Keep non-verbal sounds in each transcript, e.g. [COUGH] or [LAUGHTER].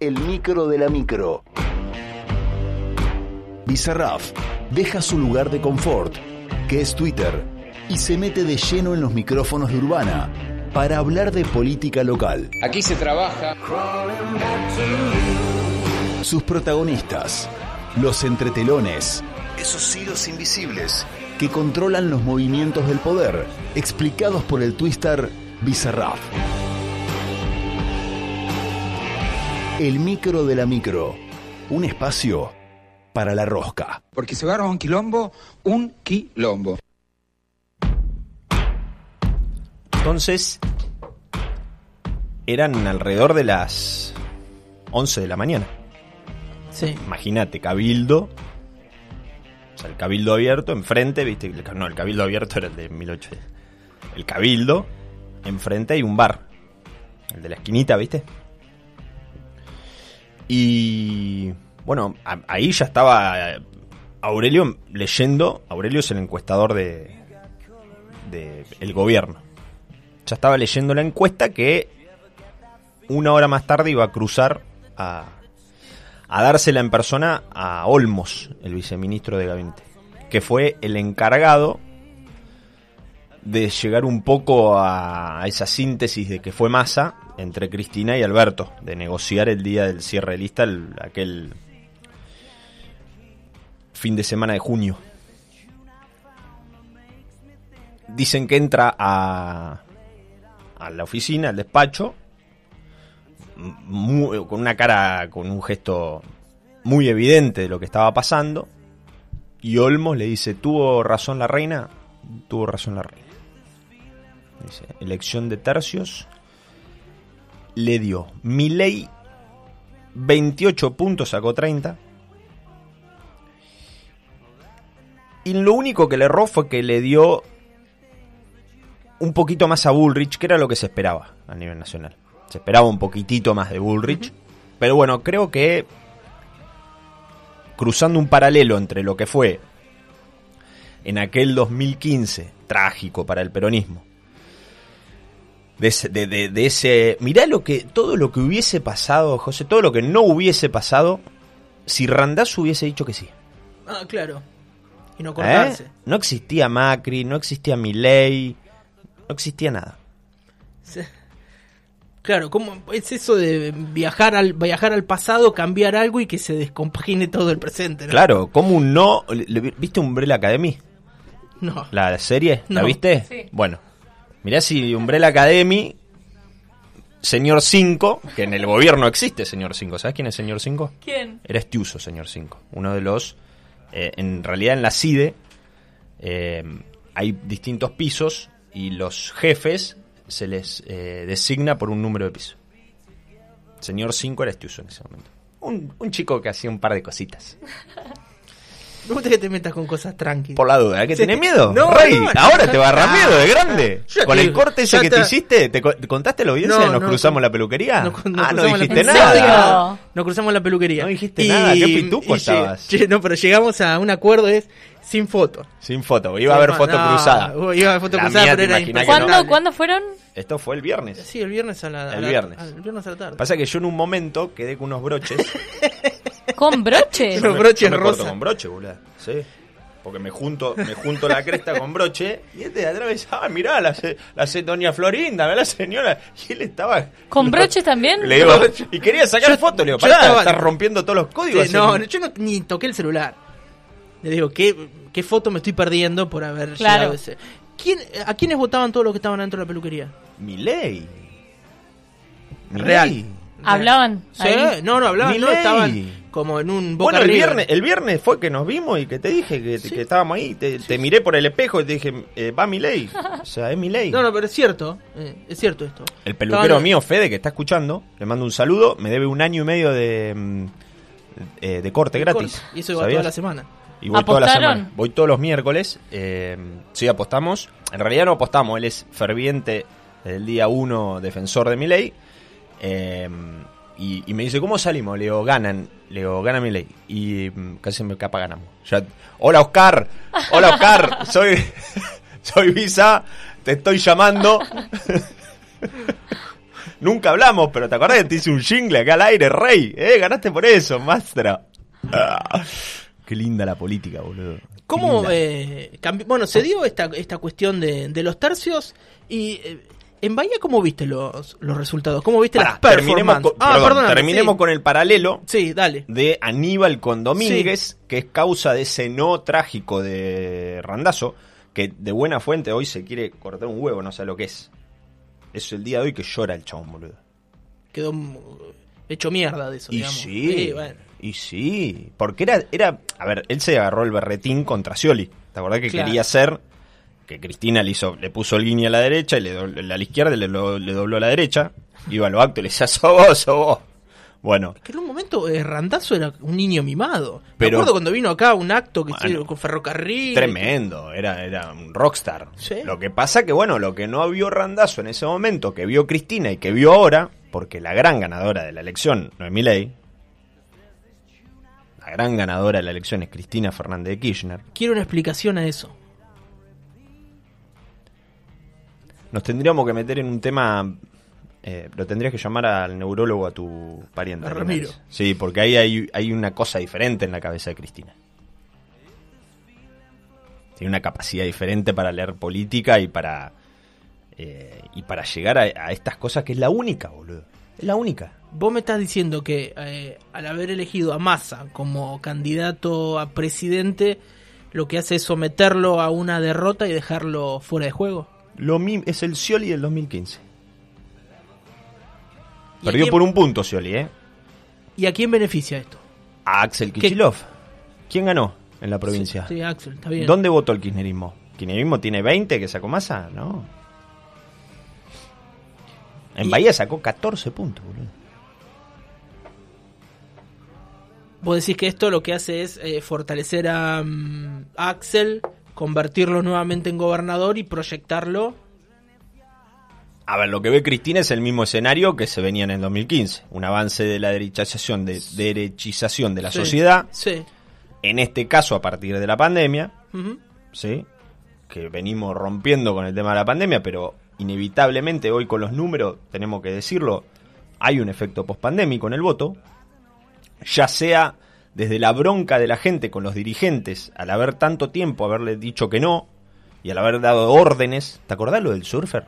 el micro de la micro. Bizarraf deja su lugar de confort, que es Twitter, y se mete de lleno en los micrófonos de Urbana para hablar de política local. Aquí se trabaja. Sus protagonistas, los entretelones, esos hilos invisibles que controlan los movimientos del poder, explicados por el twister Bizarrap. El micro de la micro, un espacio para la rosca. Porque se va a un quilombo, un quilombo. Entonces, eran alrededor de las 11 de la mañana. Sí. Imagínate, cabildo. O sea, el cabildo abierto, enfrente, viste, no, el cabildo abierto era el de 1800. El cabildo, enfrente hay un bar. El de la esquinita, viste. Y bueno, a- ahí ya estaba eh, Aurelio leyendo. Aurelio es el encuestador de, el gobierno. Ya estaba leyendo la encuesta que una hora más tarde iba a cruzar a, a dársela en persona a Olmos, el viceministro de gabinete, que fue el encargado de llegar un poco a, esa síntesis de que fue masa entre Cristina y Alberto, de negociar el día del cierre de lista, el- aquel fin de semana de junio. Dicen que entra a, la oficina, al despacho, con una cara, con un gesto muy evidente de lo que estaba pasando. Y Olmos le dice, ¿tuvo razón la reina? Tuvo razón la reina. Dice, elección de tercios. Le dio Milei 28 puntos, sacó 30. Y lo único que le erró fue que le dio un poquito más a Bullrich, que era lo que se esperaba a nivel nacional. Se esperaba un poquitito más de Bullrich. Pero bueno, creo que cruzando un paralelo entre lo que fue en aquel 2015, trágico para el peronismo, de ese, de, de- de ese... Mirá lo que, todo lo que hubiese pasado, José, todo lo que no hubiese pasado si Randazzo hubiese dicho que sí. Ah, claro. Y no ¿Eh? cortarse. No existía Macri, no existía Milei, no existía nada. Sí. Claro, ¿cómo es eso de viajar al viajar al pasado, cambiar algo y que se descompagine todo el presente? ¿no? Claro, como un no... ¿Viste Umbrella Academy? No. ¿La serie? ¿La No. viste? Sí. Bueno, mirá si Umbrella Academy, Señor 5, que en el gobierno existe Señor 5. ¿Sabes quién es Señor 5? ¿Quién? Era Estiuso, Señor 5. Uno de los... eh, en realidad en la CIDE eh, hay distintos pisos y los jefes se les eh, designa por un número de piso. Señor 5 era Estiuso en ese momento. Un, un chico que hacía un par de cositas. [LAUGHS] Me gusta que te metas con cosas tranquilas. Por la duda, ¿qué Sí. tenés miedo? No, Rey, no, ahora te va a agarrar está. miedo de grande. Ya Con el corte ese que te- te hiciste, ¿te, co- te contaste la audiencia? No, ¿Nos no, cruzamos la peluquería? No, no ah, no dijiste ¿En nada. serio? Nos cruzamos la peluquería. No dijiste nada, qué pituco y estabas. lleg- No, pero llegamos a un acuerdo, es sin foto. Sin foto, iba a haber Sí, foto no, cruzada. Iba a haber foto La cruzada, mía, pero era que. ¿Cuándo, ¿Cuándo fueron? Esto fue el viernes. Sí, el viernes a la, a El la- viernes. el viernes a la tarde. Pasa que yo en un momento quedé con unos broches. [LAUGHS] ¿Con broches? Los broches con broche, boludo. Sí. Porque me junto, me junto la cresta con broche y este de dice, ah, mirá, la, la doña Florinda, la señora. Y él estaba... ¿Con [LAUGHS] broches también? Le digo, y quería sacar fotos, le digo, pará, estaba- estás rompiendo todos los códigos. Sí, no, yo no, ni toqué el celular. Le digo, ¿qué, qué foto me estoy perdiendo por haber Claro. llegado a ese? ¿Quién, ¿A quiénes votaban todos los que estaban dentro de la peluquería? Milei. Milei. Real. ¿Hablaban? Sí, ahí? no, no hablaban, no, estaban como en un boca Bueno, el viernes, el viernes fue que nos vimos y que te dije que, que estábamos ahí. Te, te miré por el espejo y te dije, eh, va Milei. [LAUGHS] O sea, es Milei. No, no, pero es cierto, eh, es cierto esto. El peluquero mío, Fede, que está escuchando, le mando un saludo. Me debe un año y medio de, mm, eh, de corte gratis. Y eso iba toda la semana. Y voy toda la semana. Voy todos los miércoles. Eh, sí, apostamos. En realidad no apostamos. Él es ferviente desde el día uno defensor de mi ley. Y, y me dice, ¿cómo salimos? Le digo, ganan. Le digo, gana mi ley. Y mm, casi me capa, ganamos. Ya, Hola, Oscar. Hola, Oscar. [LAUGHS] soy, [LAUGHS] soy Visa. Te estoy llamando. [LAUGHS] Nunca hablamos, pero ¿te acordás que te hice un jingle acá al aire, rey? ¿Eh? Ganaste por eso, maestra. Ah, qué linda la política, boludo. ¿Cómo, eh, cambi- bueno, se dio esta, esta cuestión de, de los tercios y eh, en Bahía, ¿cómo viste los, los resultados? ¿Cómo viste Pará, las terminemos, performances? con, perdón, perdóname, terminemos sí. con el paralelo Sí, dale. de Aníbal con Domínguez, que es causa de ese no trágico de Randazo, que de buena fuente hoy se quiere cortar un huevo, no sé lo que es. Es el día de hoy que llora el chabón, boludo. Quedó hecho mierda de eso, Y digamos. sí, bueno. y sí, porque era, era, a ver, él se agarró el berretín contra Scioli, ¿te acordás que Claro. quería hacer que Cristina le hizo, le puso el guiño a la derecha y le dobló, a la izquierda y le, lo- le dobló a la derecha, iba a los actos y le decía, sos vos, sos vos. Bueno, Que en un momento eh, Randazo era un niño mimado. Me Pero- acuerdo cuando vino acá un acto que Bueno. con ferrocarril. Tremendo, era, era un rockstar. Sí. Lo que pasa que, bueno, lo que no vio Randazo en ese momento, que vio Cristina y que vio ahora, porque la gran ganadora de la elección no es Milei, la gran ganadora de la elección es Cristina Fernández de Kirchner, Quiero una explicación a eso. Nos tendríamos que meter en un tema... eh, lo tendrías que llamar al neurólogo a tu pariente. A. Ramiro. Sí, porque ahí hay, hay una cosa diferente en la cabeza de Cristina. Tiene una capacidad diferente para leer política y para eh, y para llegar a, a estas cosas que es la única, boludo. Es la única. Vos me estás diciendo que eh, al haber elegido a Massa como candidato a presidente, lo que hace es someterlo a una derrota y dejarlo fuera de juego. Lo es el Scioli del 2015. ¿Y a Perdió quién- por un punto Scioli, ¿eh? ¿Y a quién beneficia esto? A Axel Kicillof. ¿Quién ganó en la provincia? Sí, Axel, está bien. ¿Dónde votó el kirchnerismo? ¿Kirchnerismo tiene 20 que sacó masa? No. En Y- Bahía sacó 14 puntos, boludo. Vos decís que esto lo que hace es eh, fortalecer a, mm, a Axel, convertirlo nuevamente en gobernador y proyectarlo. A ver, lo que ve Cristina es el mismo escenario que se venía en el 2015. Un avance de la derechización de, derechización de la Sí, sociedad. Sí. En este caso, a partir de la pandemia. ¿sí? Que venimos rompiendo con el tema de la pandemia, pero inevitablemente hoy con los números, tenemos que decirlo, hay un efecto pospandémico en el voto, ya sea desde la bronca de la gente con los dirigentes, al haber tanto tiempo haberle dicho que no, y al haber dado órdenes, ¿te acordás lo del surfer?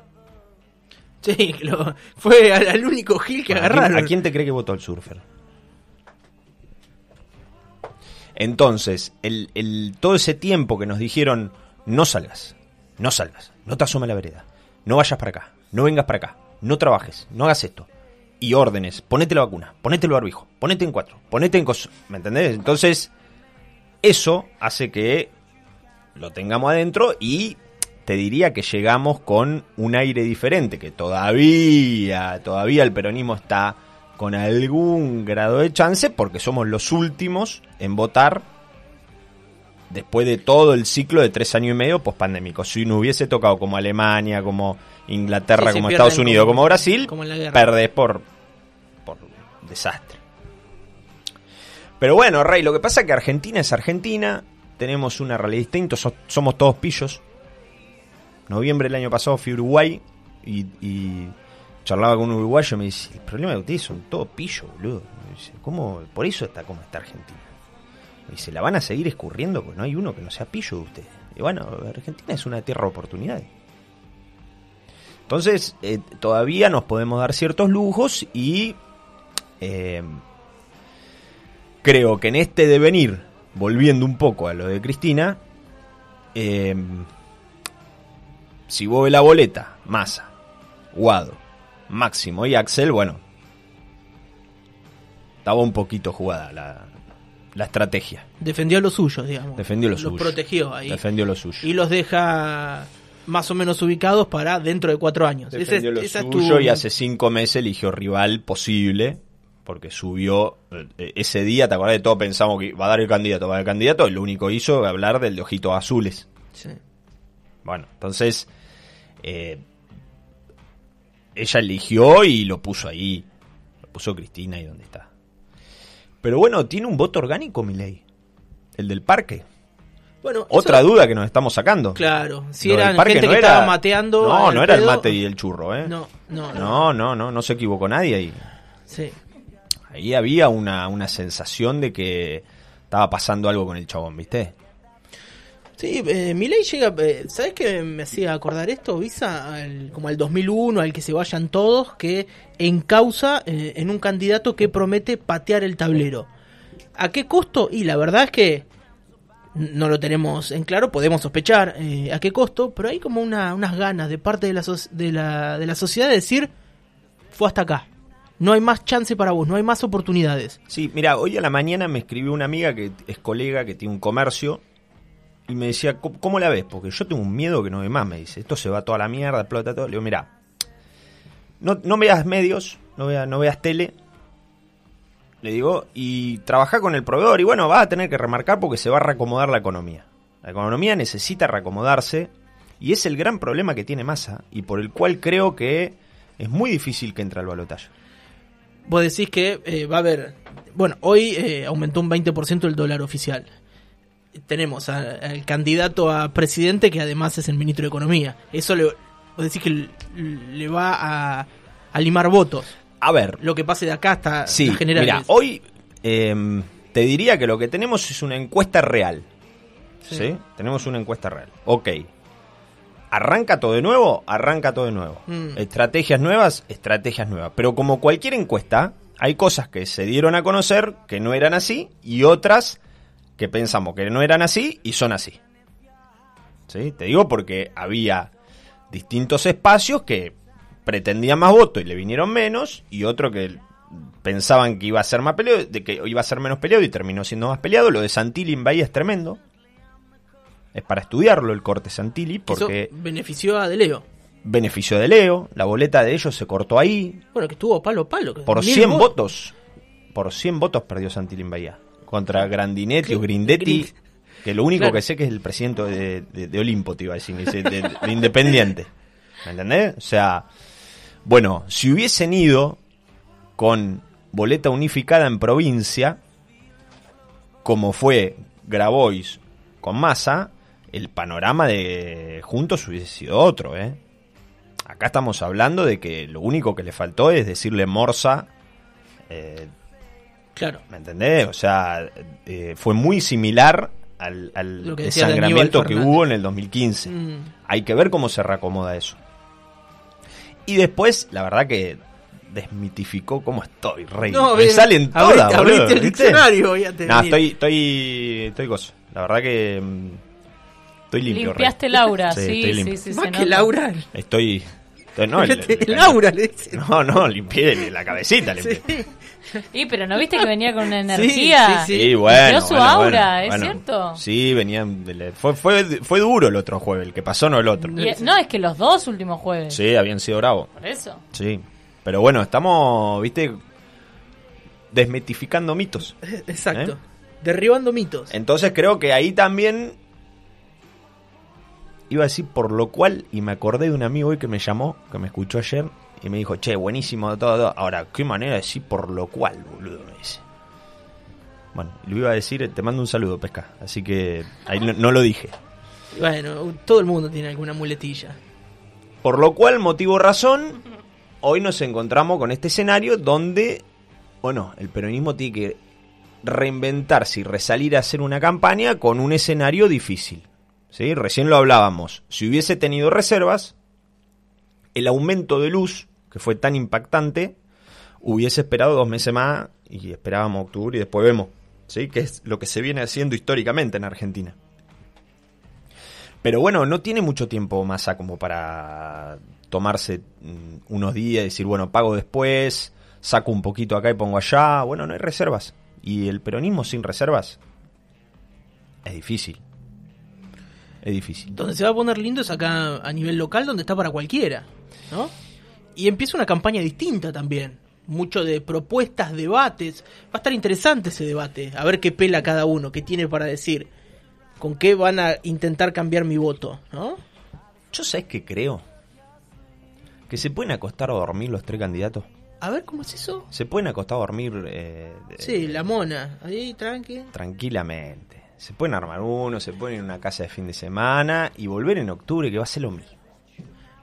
Sí, lo- fue al, único Gil que Bueno, ¿a quién- agarraron. ¿A quién te cree que votó el surfer? Entonces, el, el- todo ese tiempo que nos dijeron, no salgas, no salgas, no te asomes a la vereda, no vayas para acá, no vengas para acá, no trabajes, no hagas esto. Y órdenes, ponete la vacuna, ponete el barbijo, ponete en cuatro, ponete en cos... ¿Me entendés? Entonces, eso hace que lo tengamos adentro y te diría que llegamos con un aire diferente, que todavía, todavía el peronismo está con algún grado de chance porque somos los últimos en votar después de todo el ciclo de tres años y medio pospandémico. Si no hubiese tocado como Alemania, como Inglaterra, Sí, como Estados Unidos, como- como Brasil, como perdés por, por desastre. Pero bueno, Rey, lo que pasa es que Argentina es Argentina, tenemos una realidad distinta, so- somos todos pillos. Noviembre del año pasado fui a Uruguay y, y charlaba con un uruguayo y me dice, el problema de ustedes son todos pillos, boludo. Me dice, ¿cómo? Por eso está como está Argentina. Me dice, la van a seguir escurriendo porque no hay uno que no sea pillo de ustedes. Y bueno, Argentina es una tierra de oportunidades. Entonces, eh, todavía nos podemos dar ciertos lujos y eh, creo que en este devenir, volviendo un poco a lo de Cristina, eh, si vos la boleta, Massa, Guado, Máximo y Axel, bueno, estaba un poquito jugada la, la estrategia. Defendió a los suyos, digamos. Defendió lo los suyo. protegió ahí. Defendió lo suyo. Y los deja más o menos ubicados para dentro de cuatro años. Ese es- Defendió lo esa es suyo tu- y hace cinco meses eligió rival posible porque subió eh, ese día, ¿te acordás de todo? Pensamos que va a dar el candidato, va a dar el candidato, y lo único que hizo fue hablar del de ojitos azules. Sí. Bueno, entonces eh, ella eligió y lo puso ahí, lo puso Cristina ahí donde está. Pero bueno, tiene un voto orgánico, mi ley, el del parque. Bueno, Otra eso- duda que nos estamos sacando. Claro, si eran parque gente no que era- estaba mateando. No, no era el mate y el churro, ¿eh? No, no, no. No, no, no, no se equivocó nadie ahí. Sí. Ahí había una, una sensación de que estaba pasando algo con el chabón, ¿viste? Sí, eh, Milei llega, eh, ¿sabes qué me hacía acordar esto, Visa? Al- como al 2001, al que se vayan todos, que encausa eh, en un candidato que promete patear el tablero. ¿A qué costo? Y la verdad es que no lo tenemos en claro, podemos sospechar eh, a qué costo, pero hay como una- unas ganas de parte de la, soc- de, la, de la sociedad de decir, fue hasta acá. No hay más chance para vos, no hay más oportunidades. Sí, mira, hoy a la mañana me escribió una amiga que es colega, que tiene un comercio, y me decía, "¿Cómo- ¿cómo la ves? Porque yo tengo un miedo que no ve más, me dice. Esto se va toda la mierda, explota todo. Le digo, mira, no, no veas medios, no veas, no veas tele, le digo, y trabaja con el proveedor. Y bueno, vas a tener que remarcar porque se va a reacomodar la economía. La economía necesita reacomodarse, y es el gran problema que tiene Massa, y por el cual creo que es muy difícil que entre al balotaje. Vos decís que eh, va a haber. Bueno, hoy eh, aumentó un 20% el dólar oficial. Tenemos al candidato a presidente que además es el ministro de Economía. Eso le, vos decís que le va a, a limar votos. A ver, Lo que pase de acá hasta Sí, las generales. mira, hoy eh, te diría que lo que tenemos es una encuesta real. Sí. Sí. Tenemos una encuesta real. Ok. ¿Arranca todo de nuevo? Arranca todo de nuevo. Mm. Estrategias nuevas, estrategias nuevas. Pero como cualquier encuesta, hay cosas que se dieron a conocer que no eran así y otras que pensamos que no eran así y son así. ¿Sí? Te digo porque había distintos espacios que pretendían más votos y le vinieron menos y otro que pensaban que iba a ser más peleado, de que iba a ser menos peleado y terminó siendo más peleado. Lo de Santilli en Bahía es tremendo. Es para estudiarlo el corte Santilli Eso porque benefició a De Leo. beneficio de Leo, la boleta de ellos se cortó ahí. Bueno, que estuvo palo a palo. Por mil 100 votos. votos. Por 100 votos perdió Santilli en Bahía. Contra Grandinetti o Grindetti. Grin- Que lo único Claro. que sé que es el presidente de, de- de Olimpo, te iba a decir, de, de- de Independiente. ¿Me entendés? O sea, bueno, si hubiesen ido con boleta unificada en provincia, como fue Grabois con Massa, el panorama de Juntos hubiese sido otro, ¿eh? Acá estamos hablando de que lo único que le faltó es decirle Morsa, eh, Claro. ¿me entendés? O sea, eh, fue muy similar al, al Lo que decía de desangramiento que hubo en el 2015. Mm. Hay que ver cómo se reacomoda eso. Y después, la verdad que desmitificó cómo estoy, rey. No, Me salen abriste- todas, boludo, abriste el ¿viste? diccionario, tener. estoy, estoy, estoy gozo. La verdad que mm, estoy limpio, rey. Limpiaste Laura, Sí, sí, estoy sí, limpio. sí, Más se que nota. Laura. Estoy... estoy- no, [LAUGHS] el- el- Laura le dice. No, no, limpié la cabecita. [LAUGHS] Limpié. Sí. [LAUGHS] Y pero ¿no viste que venía con una [LAUGHS] energía? sí, Sí, bueno. Su bueno, aura, bueno, ¿es bueno. cierto? Sí, venían. de Fue, fue, fue duro el otro jueves, el que pasó no el otro. Y- no, es que los dos últimos jueves. Sí, habían sido bravos. Por eso. Sí. Pero bueno, estamos, viste, desmitificando mitos. [LAUGHS] Exacto. ¿Eh? Derribando mitos. Entonces creo que ahí también. Iba a decir por lo cual, y me acordé de un amigo hoy que me llamó, que me escuchó ayer, y me dijo, che, buenísimo todo. todo". Ahora, qué manera de decir por lo cual, boludo, me dice. Bueno, lo iba a decir, te mando un saludo, pesca. Así que ahí no, no lo dije. Bueno, todo el mundo tiene alguna muletilla. Por lo cual, motivo razón, hoy nos encontramos con este escenario donde, bueno, el peronismo tiene que reinventarse y resalir a hacer una campaña con un escenario difícil. ¿sí? Recién lo hablábamos. Si hubiese tenido reservas, el aumento de luz, que fue tan impactante, hubiese esperado dos meses más y esperábamos octubre y después vemos. ¿sí? Que es lo que se viene haciendo históricamente en Argentina. Pero bueno, no tiene mucho tiempo Massa como para tomarse mm, unos días y decir, bueno, pago después, saco un poquito acá y pongo allá. Bueno, no hay reservas. Y el peronismo sin reservas es difícil. Es difícil. Donde se va a poner lindo es acá a nivel local, donde está para cualquiera. ¿No? Y empieza una campaña distinta también. Mucho de propuestas, debates. Va a estar interesante ese debate. A ver qué pela cada uno, qué tiene para decir. Con qué van a intentar cambiar mi voto, ¿no? Yo sabes que creo que se pueden acostar a dormir los tres candidatos. A ver cómo es eso. Se pueden acostar a dormir eh, Sí, la mona. Ahí, tranqui. tranquilamente. Se pueden armar uno, se pueden ir a una casa de fin de semana y volver en octubre, que va a ser lo mismo.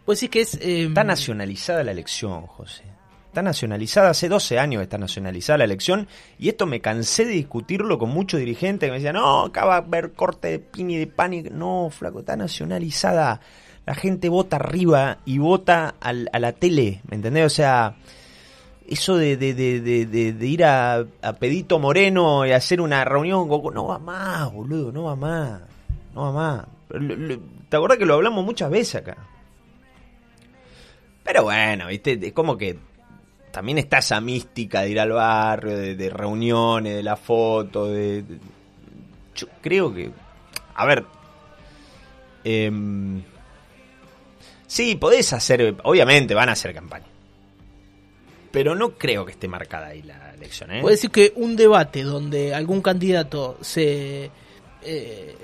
Pues sí que es... eh, Está nacionalizada la elección, José. Está nacionalizada, hace 12 años está nacionalizada la elección y esto me cansé de discutirlo con muchos dirigentes que me decían, no, acá va a haber corte de pini de pánico. No, flaco, está nacionalizada. La gente vota arriba y vota al- a la tele, ¿me entendés? O sea, eso de, de, de, de, ir a, a Pedito Moreno y hacer una reunión, no va más, boludo, no va más, no va más. ¿Te acordás que lo hablamos muchas veces acá? Pero bueno, viste, es como que también está esa mística de ir al barrio, de, de reuniones, de la foto, de, Yo creo que... A ver... em, sí, podés hacer... Obviamente van a hacer campaña. Pero no creo que esté marcada ahí la elección, ¿eh? Puede decir que un debate donde algún candidato se, eh,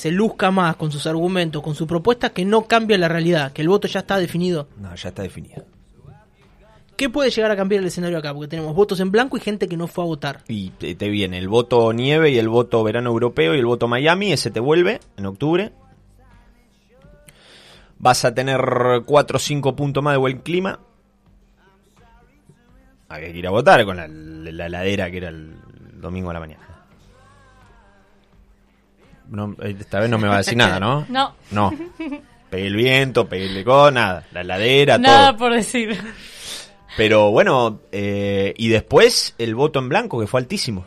se luzca más con sus argumentos, con su propuesta, que no cambia la realidad, que el voto ya está definido. No, ya está definido. ¿Qué puede llegar a cambiar el escenario acá? Porque tenemos votos en blanco y gente que no fue a votar. Y te, te viene el voto nieve y el voto verano europeo y el voto Miami, ese te vuelve en octubre. Vas a tener 4 o 5 puntos más de buen clima. Había que ir a votar con la, la heladera que era el domingo a la mañana. No, eh, esta vez no me va a decir nada, ¿no? [LAUGHS] No. No. Pegué el viento, pegué el con nada. La heladera, Nada todo. por decir. Pero bueno, eh, y después el voto en blanco, que fue altísimo.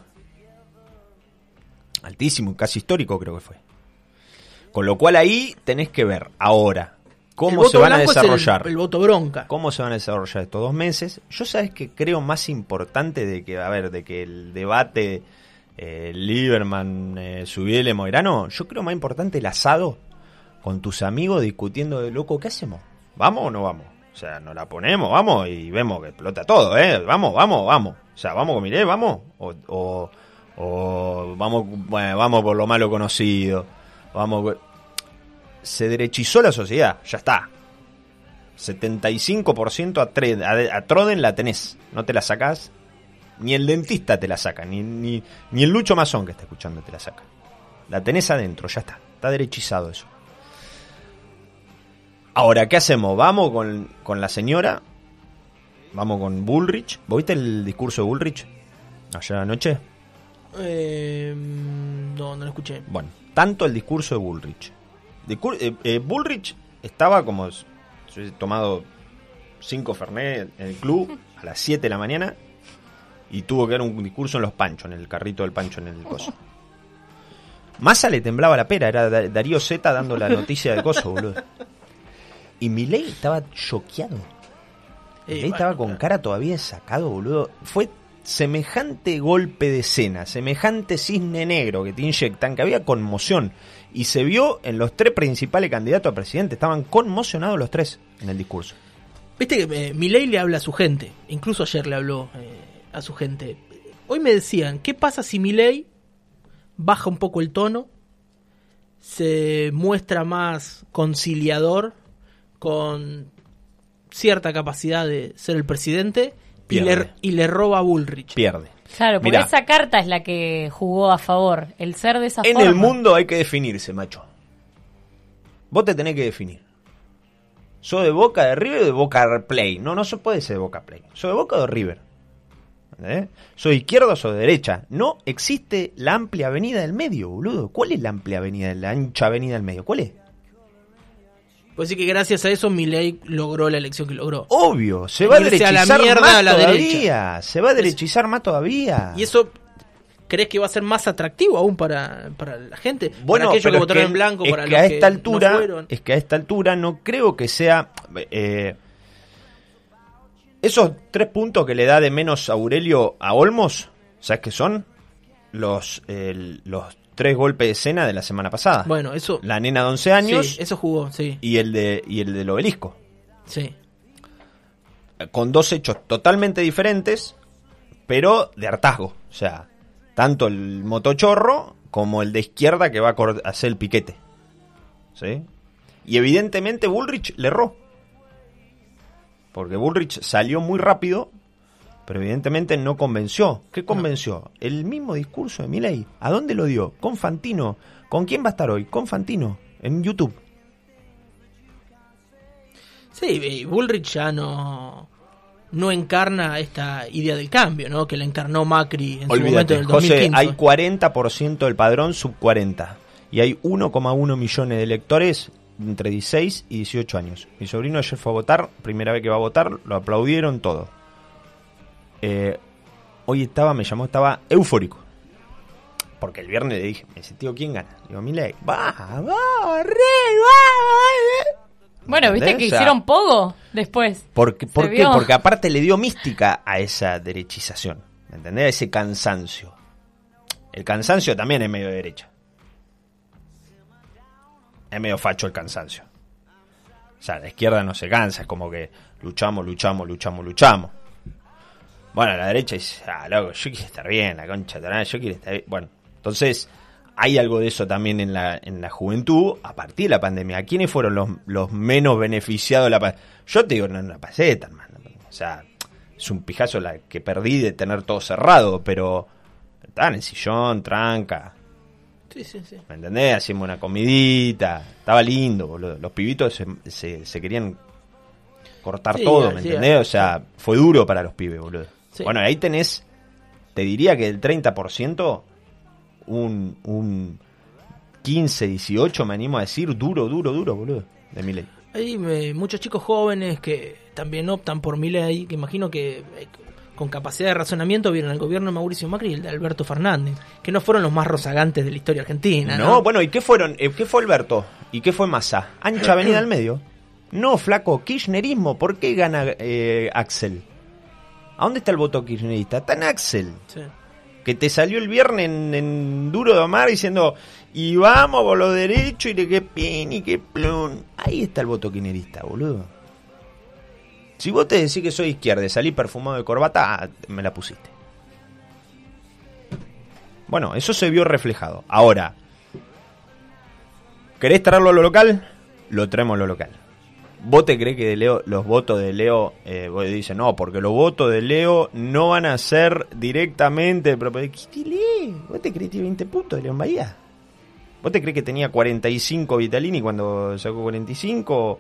Altísimo, casi histórico creo que fue. Con lo cual ahí tenés que ver ahora El cómo voto se van a es el- desarrollar. El, voto bronca. ¿Cómo se van a desarrollar estos dos meses? Yo sabes que creo más importante de que, a ver, de que el debate eh, Lieberman, eh, Subiele, Moirano, yo creo más importante el asado con tus amigos discutiendo de loco, ¿qué hacemos? ¿Vamos o no vamos? O sea, nos la ponemos, vamos y vemos que explota todo, ¿eh? Vamos, vamos, vamos. O sea, vamos con Milei, vamos. O, o, o vamos, bueno, vamos por lo malo conocido. Vamos. Se derechizó la sociedad, ya está. 75% a, a, a Troden la tenés. No te la sacás. Ni el dentista te la saca. Ni, ni, ni el Lucho Mazón que está escuchando te la saca. La tenés adentro, ya está. Está derechizado eso. Ahora, ¿qué hacemos? ¿Vamos con, con la señora? ¿Vamos con Bullrich? ¿Vos viste el discurso de Bullrich? Ayer anoche. Eh, no, no lo escuché. Bueno, tanto el discurso de Bullrich. Discur- eh, eh, Bullrich estaba como... yo he tomado cinco Fernet en el club a las 7 de la mañana y tuvo que dar un discurso en los panchos, en el carrito del pancho en el coso. Massa le temblaba la pera, era Da- Darío Z dando la noticia del coso, boludo. Y Milei estaba choqueado. Milei estaba con cara todavía sacado, boludo. Fue semejante golpe de escena, semejante cisne negro que te inyectan, que había conmoción. Y se vio en los tres principales candidatos a presidente, estaban conmocionados los tres en el discurso. Viste que eh, Milei le habla a su gente. Incluso ayer le habló eh, a su gente. Hoy me decían, ¿qué pasa si Milei baja un poco el tono? Se muestra más conciliador, con cierta capacidad de ser el presidente y le, y le roba a Bullrich. Pierde. Claro, porque Mirá. esa carta es la que jugó a favor. El ser de esa En forma. el mundo hay que definirse, macho. Vos te tenés que definir. ¿Sos de Boca de River o de Boca Play? No, no se puede ser de Boca Play. ¿Sos de Boca o de River? ¿Eh? ¿Soy izquierda o soy de derecha? No existe la amplia avenida del medio, boludo. ¿Cuál es la amplia avenida, la ancha avenida del medio? ¿Cuál es? Pues sí que gracias a eso Milei logró la elección que logró. Obvio, se va a Irse a la derechizar mierda más a la todavía. derecha. Se va a derechizar más todavía. Y eso, ¿crees que va a ser más atractivo aún para, para la gente? Bueno, para aquellos que es votaron que- en blanco, para que los a que esta no altura, es que a esta altura no creo que sea eh, esos tres puntos que le da de menos Aurelio a Olmos, ¿sabes qué son? Los los tres golpes de escena de la semana pasada. Bueno, eso, La nena de 11 años sí, eso jugó, sí, y el de y el del obelisco, sí. con dos hechos totalmente diferentes, pero de hartazgo, o sea, tanto el motochorro como el de izquierda que va a hacer el piquete. ¿Sí? Y evidentemente Bullrich le erró. Porque Bullrich salió muy rápido pero evidentemente no convenció. ¿Qué convenció? El mismo discurso de Milei. ¿A dónde lo dio? Con Fantino. ¿Con quién va a estar hoy? Con Fantino, en YouTube. Sí, y Bullrich ya no, no encarna esta idea del cambio, ¿no? Que la encarnó Macri en su momento Olvídate, en el José, 2015. hay 40% del padrón sub 40 y hay 1,1 millones de electores entre 16 y 18 años. Mi sobrino ayer fue a votar, primera vez que va a votar, lo aplaudieron todo. Eh, hoy estaba, me llamó, estaba eufórico. Porque el viernes le dije, me dice, tío, ¿quién gana? Digo, Milei. Va, va, re, va. Bueno, ¿viste ¿Entendés? que O sea, hicieron pogo después? Porque, ¿Por qué? vio. Porque aparte le dio mística a esa derechización. ¿Me entendés? A ese cansancio. El cansancio también es medio de derecha. Es medio facho el cansancio. O sea, la izquierda no se cansa, es como que luchamos, luchamos, luchamos, luchamos. Bueno, la derecha dice, ah, loco, yo quiero estar bien, la concha de yo quiero estar bien. Bueno, entonces hay algo de eso también en la, en la juventud a partir de la pandemia. ¿Quiénes fueron los, los menos beneficiados de la pandemia? Yo te digo, no, no la pasé tan. O sea, es un pijazo la que perdí de tener todo cerrado, pero estaba en sillón, tranca. Sí, sí, sí. ¿Me entendés? Hacíamos una comidita. Estaba lindo, boludo. Los pibitos se, se, se querían cortar Sí, todo, ¿me sí, entendés? O sea, fue duro para los pibes, boludo. Bueno, ahí tenés, te diría que del 30%, un, un 15, 18, me animo a decir, duro, duro, duro, boludo, de mi ley. Hay eh, muchos chicos jóvenes que también optan por Milei, que imagino que eh, con capacidad de razonamiento vieron al gobierno de Mauricio Macri y el de Alberto Fernández, que no fueron los más rozagantes de la historia argentina. No, No, bueno, ¿y qué fueron? Eh, ¿Qué fue Alberto? ¿Y qué fue Massa? Ancha [COUGHS] avenida al medio. No, flaco, kirchnerismo. ¿Por qué gana eh, Axel? ¿A dónde está el voto kirchnerista? Está en Axel. Sí. Que te salió el viernes en, en Duro de Omar diciendo, y vamos por lo derecho y de qué pin y qué plun. Ahí está el voto kirchnerista, boludo. Si vos te decís que soy izquierda y salí perfumado de corbata, ah, me la pusiste. Bueno, eso se vio reflejado. Ahora, ¿querés traerlo a lo local? Lo traemos a lo local. ¿Vos te crees que de Leo, los votos de Leo, eh, vos dices, no, porque los votos de Leo no van a ser directamente... ¿qué te? ¿Vos te crees que tiene 20 puntos de León Bahía? ¿Vos te crees que tenía 45 Vitalini cuando sacó 45?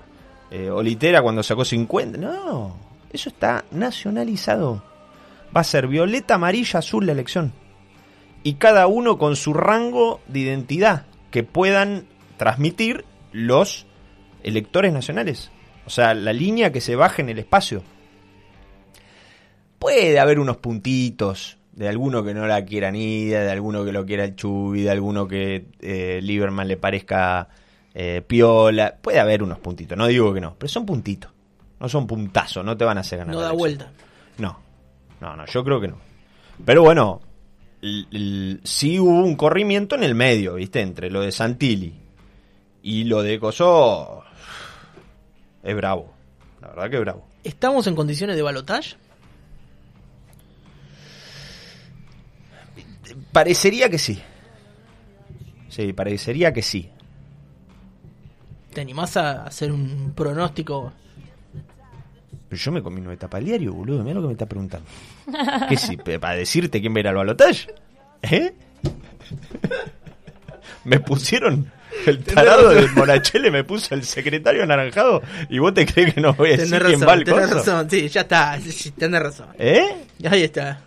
Eh, Olitera cuando sacó 50? No, eso está nacionalizado. Va a ser violeta, amarilla, azul la elección. Y cada uno con su rango de identidad que puedan transmitir los electores nacionales. O sea, la línea que se baje en el espacio. Puede haber unos puntitos de alguno que no la quiera Nidia, de alguno que lo quiera el Chubi, de alguno que eh, Lieberman le parezca eh, piola. Puede haber unos puntitos, no digo que no, pero son puntitos. No son puntazos, no te van a hacer ganar. No da elección. vuelta. No, no, no, yo creo que no. Pero bueno, sí hubo un corrimiento en el medio, ¿viste? Entre lo de Santilli y lo de Coso. Es bravo. La verdad que es bravo. ¿Estamos en condiciones de balotaje? Parecería que sí. Sí, parecería que sí. ¿Te animás a hacer un pronóstico? Pero yo me comí nueve tapas al diario, boludo. Mira lo que me está preguntando. [LAUGHS] ¿Qué sí? pe- ¿Para decirte quién va a ir al balotaje? ¿Eh? [LAUGHS] Me pusieron el tarado del Monachele, me puso el secretario anaranjado y vos te crees que no voy a decir quién va al tenés coso? razón. Sí, ya está. sí, sí, tenés razón. ¿Eh? Ahí está.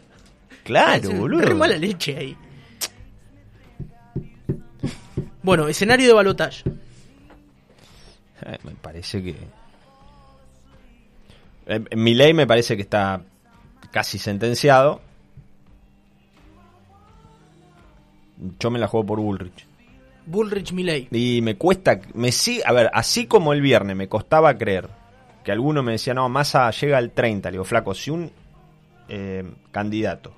Claro, Es boludo. Re mala leche ahí. Bueno, escenario de balotaje. Eh, me parece que. Eh, mi ley me parece que está casi sentenciado. Yo me la juego por Bullrich. Bullrich Milley. Y me cuesta, me sí, a ver, así como el viernes me costaba creer que alguno me decía, no, Massa llega al 30, le digo, flaco, si un eh, candidato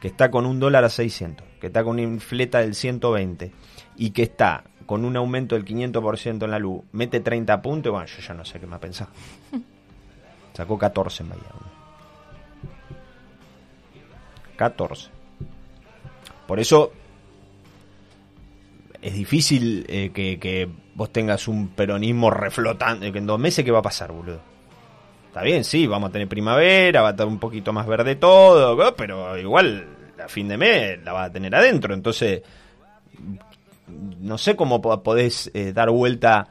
que está con un dólar a 600, que está con una infleta del 120 y que está con un aumento del 500% en la luz, mete 30 puntos, bueno, yo ya no sé qué más pensar. [LAUGHS] Sacó 14 en Bahía. boludo. 14. Por eso es difícil eh, que, que vos tengas un peronismo reflotante. Que en dos meses, ¿qué va a pasar, boludo? Está bien, sí, vamos a tener primavera, va a estar un poquito más verde todo, pero igual a fin de mes la va a tener adentro. Entonces, no sé cómo po- podés eh, dar vuelta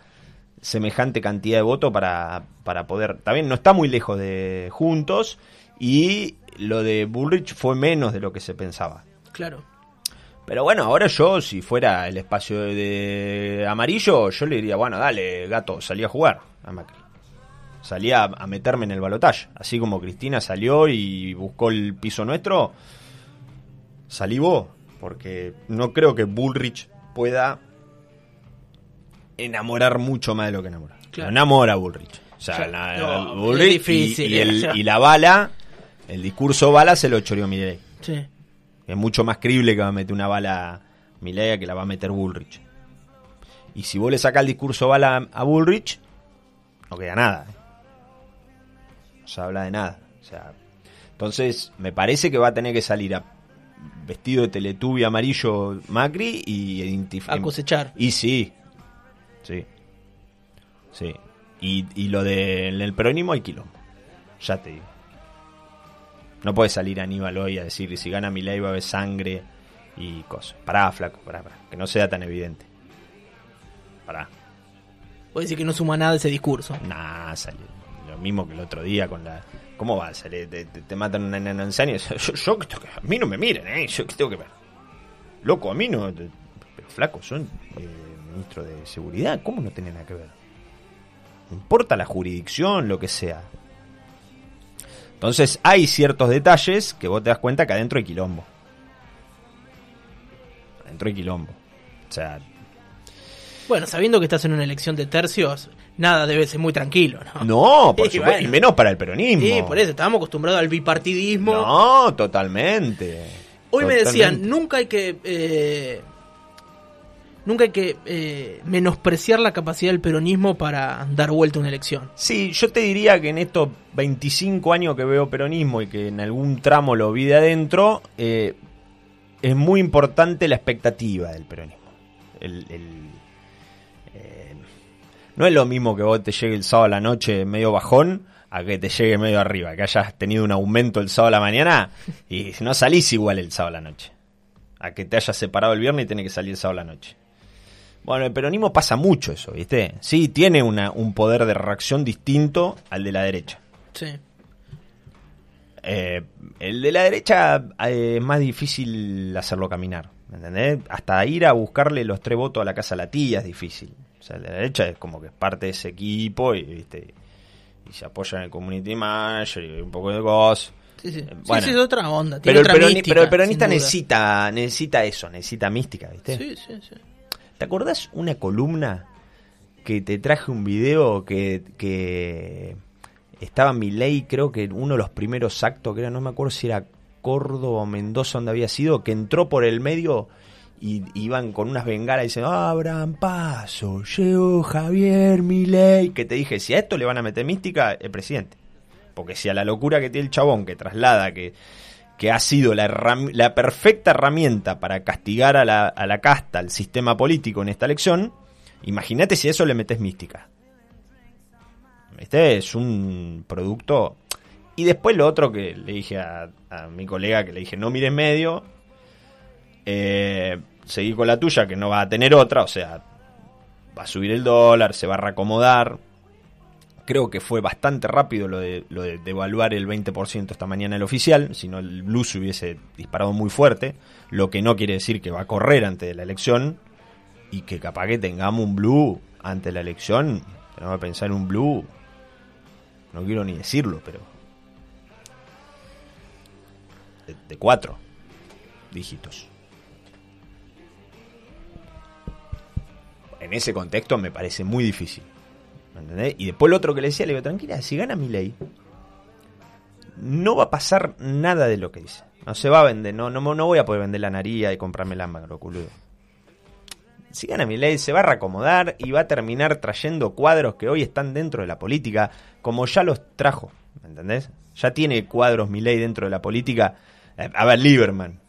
semejante cantidad de votos para, para poder... También no está muy lejos de juntos y lo de Bullrich fue menos de lo que se pensaba. Claro. Pero bueno, ahora yo, si fuera el espacio de amarillo, yo le diría, bueno, dale, gato, salí a jugar a Macri. Salí a, a meterme en el balotaje. Así como Cristina salió y buscó el piso nuestro, salí vos. Porque no creo que Bullrich pueda enamorar mucho más de lo que enamora. Claro. Lo enamora Bullrich. O sea, la- no, Bullrich es difícil, y, y el- ya. y la bala, el discurso bala se lo choreó Milei. Sí. Es mucho más creíble que va a meter una bala Milei que la va a meter Bullrich. Y si vos le sacás el discurso bala a Bullrich, no queda nada. ¿eh? No se habla de nada. O sea, entonces, me parece que va a tener que salir a vestido de teletubi amarillo Macri y identificar. A cosechar. Y sí. Sí. Sí. Y, y lo del el peronismo hay quilombo. Ya te digo. No puede salir Aníbal hoy a decir si gana Milei va a haber sangre y cosas. Pará, flaco, pará, pará. Que no sea tan evidente. Pará. Puede decir que no suma nada ese discurso. Nah, salió. Lo mismo que el otro día con la. ¿Cómo va a salir? Te, te- te matan una nena anciana [LAUGHS] y yo, yo A mí no me miren, ¿eh? Yo que tengo que ver. Loco, a mí no. Pero flaco, son eh, ministro de seguridad. ¿Cómo no tienen nada que ver? No importa la jurisdicción, lo que sea. Entonces hay ciertos detalles que vos te das cuenta que adentro hay quilombo. Adentro hay quilombo. O sea, Bueno, sabiendo que estás en una elección de tercios, nada debe ser muy tranquilo, ¿no? no, por [LAUGHS] Y supuesto. bueno. Y menos para el peronismo. Sí, por eso, estábamos acostumbrados al bipartidismo. No, totalmente. Hoy me decían, nunca hay que... eh, nunca hay que eh, menospreciar la capacidad del peronismo para dar vuelta a una elección. Sí, yo te diría que en estos 25 años que veo peronismo y que en algún tramo lo vi de adentro, eh, es muy importante la expectativa del peronismo. El, el- no es lo mismo que vos te llegue el sábado a la noche medio bajón a que te llegue medio arriba, que hayas tenido un aumento el sábado a la mañana y no salís igual el sábado a la noche. A que te hayas separado el viernes y tenés que salir el sábado a la noche. Bueno, el peronismo pasa mucho eso, ¿viste? Sí, tiene una, un poder de reacción distinto al de la derecha. Sí. Eh, el de la derecha eh, es más difícil hacerlo caminar, ¿me entendés? Hasta ir a buscarle los tres votos a la casa a la tía es difícil. Sea, el la derecha es como que es parte de ese equipo y, ¿viste? y se apoya en el community manager y un poco de goz. Sí, sí. Eh, Sí, bueno. sí, es otra onda. Tiene Pero el, otra peroni- mística, pero el peronista necesita, necesita eso, necesita mística, ¿viste? Sí, sí, sí. ¿Te acordás una columna que te traje un video que, que estaba en mi ley, creo que uno de los primeros actos, que era, no me acuerdo si era Córdoba o Mendoza donde había sido, que entró por el medio y iban con unas bengalas y dicen, abran paso, llegó Javier Milei, que te dije, si a esto le van a meter mística, el presidente. Porque si a la locura que tiene el chabón, que traslada, que, que ha sido la, la perfecta herramienta para castigar a la, a la casta, al sistema político en esta elección, imagínate si a eso le metes mística. ¿Viste? Es un producto... Y después lo otro que le dije a, a mi colega, que le dije, no mires medio, eh, seguí con la tuya, que no va a tener otra, o sea, va a subir el dólar, se va a reacomodar. Creo que fue bastante rápido lo de, lo de devaluar el 20% esta mañana el oficial, si no el blue se hubiese disparado muy fuerte, lo que no quiere decir que va a correr antes de la elección y que capaz que tengamos un blue antes de la elección, tenemos que pensar en un blue, no quiero ni decirlo, pero de, de cuatro dígitos. En ese contexto me parece muy difícil. ¿me entendés? Y después lo otro que le decía, le digo, tranquila, si gana mi ley, no va a pasar nada de lo que dice. No se va a vender, no, no, no voy a poder vender la nariz y comprarme el ámbaro, culudo. Si gana mi ley, se va a reacomodar y va a terminar trayendo cuadros que hoy están dentro de la política, como ya los trajo, ¿me entendés? Ya tiene cuadros mi ley dentro de la política. Eh, A ver, Lieberman.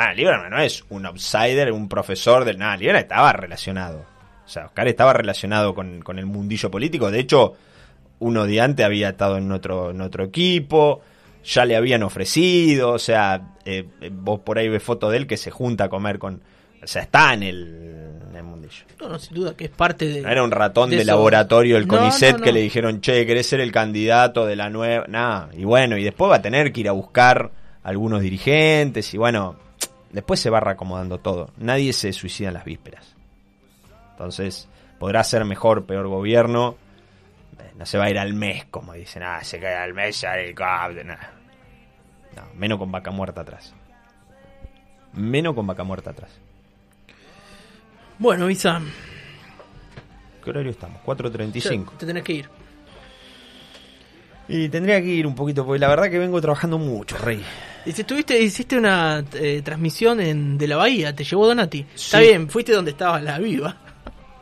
Ah, Lieberman no es un outsider, un profesor del... Nada, Lieberman estaba relacionado. O sea, Oscar estaba relacionado con, con el mundillo político. De hecho, uno de antes había estado en otro, en otro equipo, ya le habían ofrecido, o sea, eh, eh, vos por ahí ves fotos de él que se junta a comer con... O sea, está en el, en el mundillo. No, no, sin duda que es parte de. No era un ratón de, laboratorio No, CONICET no, que le dijeron, che, querés ser el candidato de la nueva... Nada, y bueno, y después va a tener que ir a buscar algunos dirigentes y bueno, después se va acomodando todo. Nadie se suicida en las vísperas. Entonces, podrá ser mejor, peor gobierno. eh, No se va a ir al mes, como dicen, ah, se cae al mes, ya el nada. No, menos con vaca muerta atrás. Menos con vaca muerta atrás. Bueno, Isa, ¿Qué horario estamos? 4.35. te tenés que ir. Y tendría que ir un poquito, porque la verdad que vengo trabajando mucho, Rey. Y si estuviste, hiciste una eh, transmisión en, de la Bahía, te llevó Donati. Está bien, fuiste donde estaba la viva.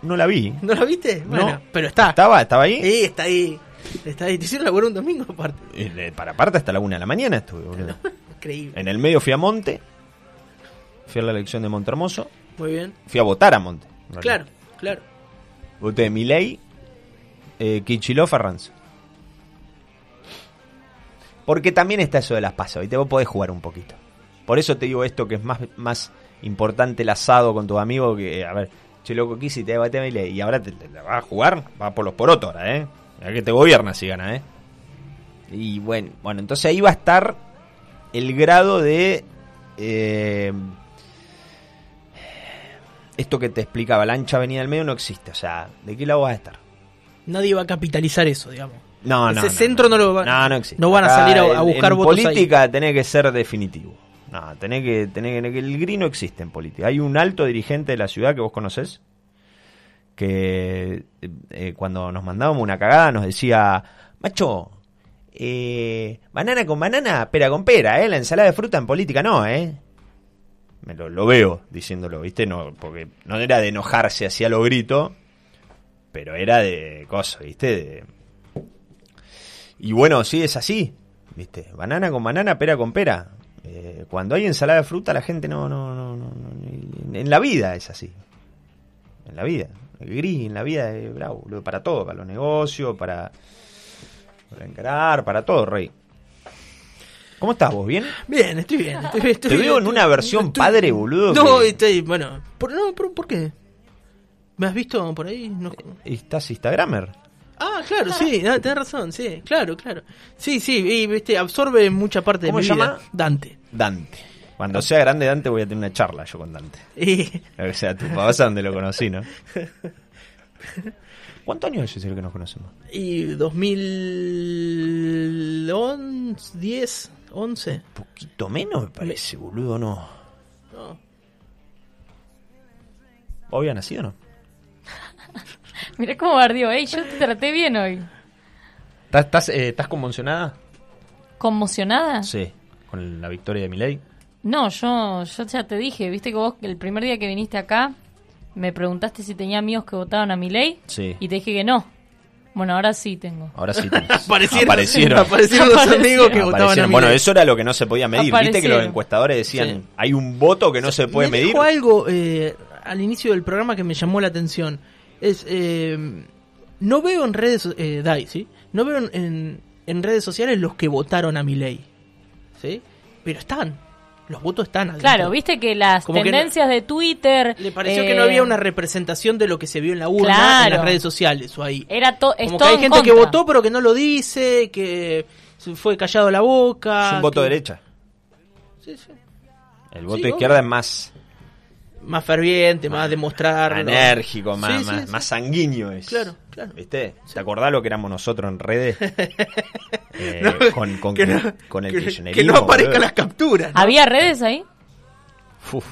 No la vi. ¿No la viste? Bueno, No. pero está. ¿Estaba? ¿Estaba ahí? Sí, está ahí. Está ahí. Te hicieron laburar un domingo aparte. Eh, Para aparte hasta la una de la mañana estuve, [LAUGHS] boludo. Increíble. En el medio fui a Monte. Fui a la elección de Montermoso. Muy bien. Fui a votar a Monte. Claro, claro. Voté Milei, eh, Kichilov, Arranz. Porque también está eso de las pasos, ¿viste? Vos podés jugar un poquito. Por eso te digo esto, que es más, más importante el asado con tus amigos que, a ver, che loco, ¿qué hiciste? Y ahora te, te- te vas a jugar, va por los porotos ahora, ¿eh? Mirá que te gobierna si gana, ¿eh? Y bueno, bueno, entonces ahí va a estar el grado de... eh, esto que te explicaba, la ancha avenida del medio no existe. O sea, ¿de qué lado vas a estar? Nadie va a capitalizar eso, digamos. No, no. Ese no, centro no lo va- No, no existe. no van a salir a- a buscar en votos ahí. política tenés que ser definitivo. No, tenés que, tenés que, el gris no existe en política. Hay un alto dirigente de la ciudad que vos conocés que eh, cuando nos mandábamos una cagada nos decía, macho, eh, banana con banana, pera con pera, ¿eh? La ensalada de fruta en política no, ¿eh? Me lo, lo veo diciéndolo, ¿viste? No, porque no era de enojarse hacia lo grito, pero era de cosas, ¿viste? De, y bueno, sí, es así, ¿viste? Banana con banana, pera con pera. Eh, cuando hay ensalada de fruta, la gente no, no, no, no, En la vida es así. En la vida. El gris, en la vida es bravo, boludo, para todo, para los negocios, para, para encarar, para todo, rey. ¿Cómo estás vos? ¿Bien? Bien, estoy bien. estoy- estoy Te bien, veo en una versión estoy- padre, boludo. No, que- estoy, bueno. Por, no, por, ¿por qué? ¿Me has visto por ahí? No- ¿Estás Instagramer? Ah, claro, sí, ah, tenés razón, sí, claro, claro. Sí, sí, y, viste, absorbe mucha parte de ¿Cómo mi se vida. llama? Dante. Dante. Cuando sea grande Dante voy a tener una charla yo con Dante. Y, O sea, tu papá sabe dónde lo conocí, ¿no? [LAUGHS] ¿Cuántos años es el que nos conocemos? y 2011, 10, 11. Un poquito menos me parece, boludo, no. No. ¿Vos habías nacido o no? Mirá cómo bardió, ey, yo te traté bien hoy. ¿Estás, estás, eh, ¿estás conmocionada? ¿Conmocionada? Sí. ¿Con la victoria de Milei? No, yo, yo ya te dije, viste que vos el primer día que viniste acá me preguntaste si tenía amigos que votaban a mi ley Sí. y te dije que no. Bueno, ahora sí tengo. Ahora sí [LAUGHS] tenés. Aparecieron, Aparecieron. aparecieron los Aparecieron. amigos que votaban a Aparecieron. Bueno, eso era lo que no se podía medir. Viste que Aparecieron. los encuestadores decían, Sí. hay un voto que no se puede me medir. dijo algo eh, al inicio del programa que me llamó la atención. Es, eh, no veo en redes, eh, Dai, ¿sí? No veo en, en- en redes sociales los que votaron a mi ley, ¿sí? Pero están, los votos están. adentro. Claro, viste que las Como que tendencias de Twitter... Le pareció eh, que no había una representación de lo que se vio en la urna en Claro. las redes sociales o ahí. Era to- es Como que todo hay en gente que votó pero que no lo dice, que fue callado la boca. Es un voto que- derecha. Sí, sí. El voto Sí, obvio. izquierda es más Más ferviente, más demostrar. enérgico, más, Sí, sí, más, sí. más sanguíneo es. Claro, claro. ¿Viste? ¿Te acordás lo que éramos nosotros en redes? [LAUGHS] Eh, No, con, con, que no- con el que- Que no aparezcan las capturas. ¿no? ¿Había redes ahí? Uf,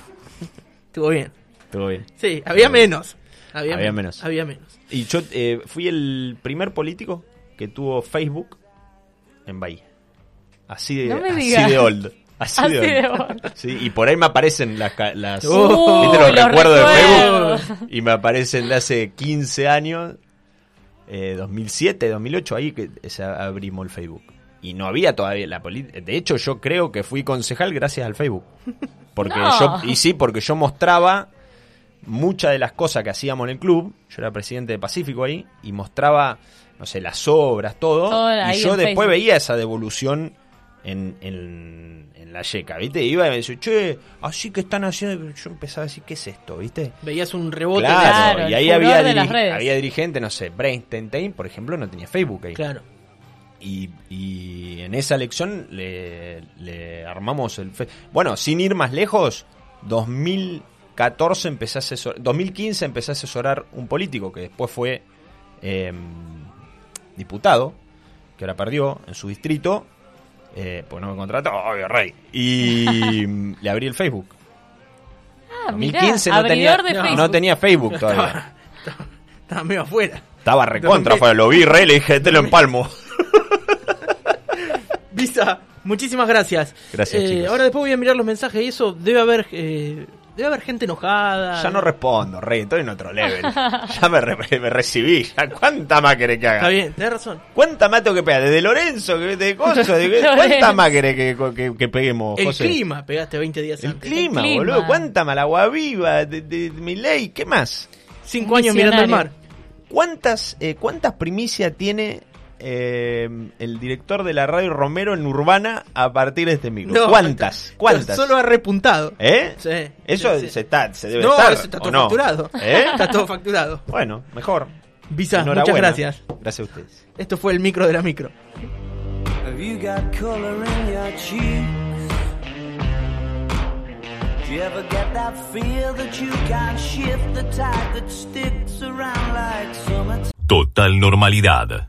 Estuvo bien. estuvo bien. Sí, había menos. Había, Había menos. menos. Había menos. Y yo eh, fui el primer político que tuvo Facebook en Bahía. Así de, así de old. Así, Así de de. Sí, y por ahí me aparecen las... ca- las ¿Viste los recuerdos de. Facebook? Y me aparecen de hace 15 años, eh, 2007, 2008, ahí que se abrimos el Facebook. Y no había todavía la política. De hecho, yo creo que fui concejal gracias al Facebook. Porque No. yo, y sí, porque yo mostraba muchas de las cosas que hacíamos en el club, yo era presidente de Pacífico ahí, y mostraba, no sé, las obras, todo, Todo y yo después Facebook. veía esa devolución en, en, en la yeca, ¿viste? Iba y me decía, che, así que están haciendo, yo empezaba a decir, ¿qué es esto, viste? Veías un rebote Claro, y ahí había, de las diri- redes. había dirigente, no sé, Brainstein, por ejemplo, no tenía Facebook ahí. Claro. Y, y en esa elección le, le armamos el... fe- Bueno, sin ir más lejos, 2014 empecé a asesorar... 2015 empecé a asesorar un político que después fue eh, diputado, que ahora perdió en su distrito, eh, pues no me contrató, obvio, rey. Y [LAUGHS] le abrí el Facebook. Ah, mirá, 2015 no tenía, de no, Facebook. tenía Facebook todavía. Estaba medio afuera. Estaba recontra, fue, lo vi, re, le dije, te lo empalmo. [LAUGHS] Visa, muchísimas gracias. Gracias, Eh, chicos. Ahora después voy a mirar los mensajes y eso debe haber eh, debe haber gente enojada. Ya no respondo, rey, estoy en otro level. [LAUGHS] Ya me, re- me recibí, ya cuánta más querés que haga. Está bien, tenés razón. ¿Cuánta más tengo que pegar? Desde Lorenzo, que de cosas. [LAUGHS] ¿cuánta más querés que, que- que peguemos, El José? clima, pegaste 20 días El antes. clima, El clima. boludo. ¿Cuánta más? La agua viva, de, de, de mi ley, ¿qué más? Cinco años mirando el mar. ¿Cuántas, eh, cuántas primicias tiene eh, el director de la radio Romero en Urbana a partir de este micro? No, ¿Cuántas? ¿Cuántas? Solo ha repuntado. ¿Eh? Sí, Eso sí, sí. Se, está, se debe no, estar. eso está ¿o todo no? facturado. [LAUGHS] ¿Eh? Está todo facturado. Bueno, mejor. Visa, muchas gracias. Gracias a ustedes. Esto fue el micro de la micro. Have you got color in your cheeks? Do you ever get that feel that you can't shift the tide that sticks around like summer Total normalidad.